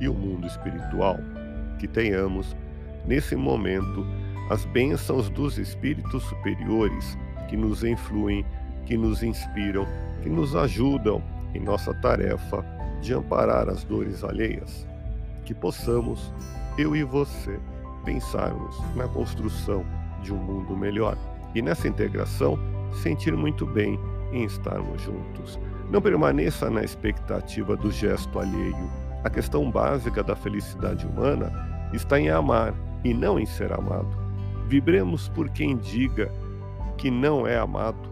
e o mundo espiritual. Que tenhamos, nesse momento, as bênçãos dos espíritos superiores que nos influem, que nos inspiram, que nos ajudam em nossa tarefa de amparar as dores alheias. Que possamos, eu e você, pensarmos na construção de um mundo melhor e nessa integração sentir muito bem em estarmos juntos. Não permaneça na expectativa do gesto alheio. A questão básica da felicidade humana está em amar e não em ser amado. Vibremos por quem diga que não é amado.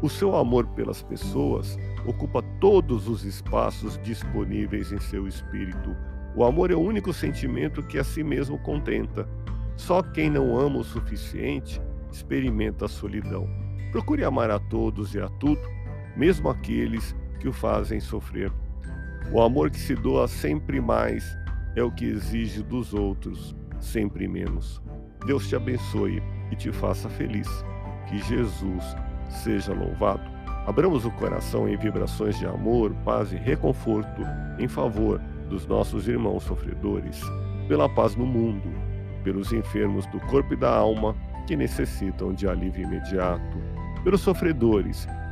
O seu amor pelas pessoas ocupa todos os espaços disponíveis em seu espírito. O amor é o único sentimento que a si mesmo contenta. Só quem não ama o suficiente experimenta a solidão. Procure amar a todos e a tudo, mesmo aqueles que o fazem sofrer. O amor que se doa sempre mais é o que exige dos outros sempre menos. Deus te abençoe e te faça feliz. Que Jesus seja louvado. Abramos o coração em vibrações de amor, paz e reconforto em favor dos nossos irmãos sofredores, pela paz no mundo, pelos enfermos do corpo e da alma que necessitam de alívio imediato, pelos sofredores